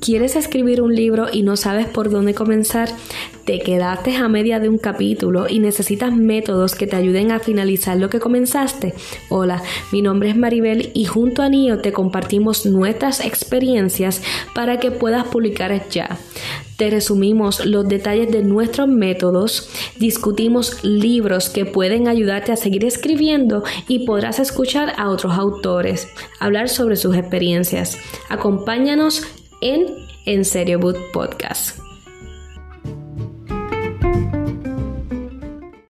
¿Quieres escribir un libro y no sabes por dónde comenzar? ¿Te quedaste a media de un capítulo y necesitas métodos que te ayuden a finalizar lo que comenzaste? Hola, mi nombre es Maribel y junto a Nio te compartimos nuestras experiencias para que puedas publicar ya. Te resumimos los detalles de nuestros métodos, discutimos libros que pueden ayudarte a seguir escribiendo y podrás escuchar a otros autores, hablar sobre sus experiencias. Acompáñanos en En Serio Boot Podcast.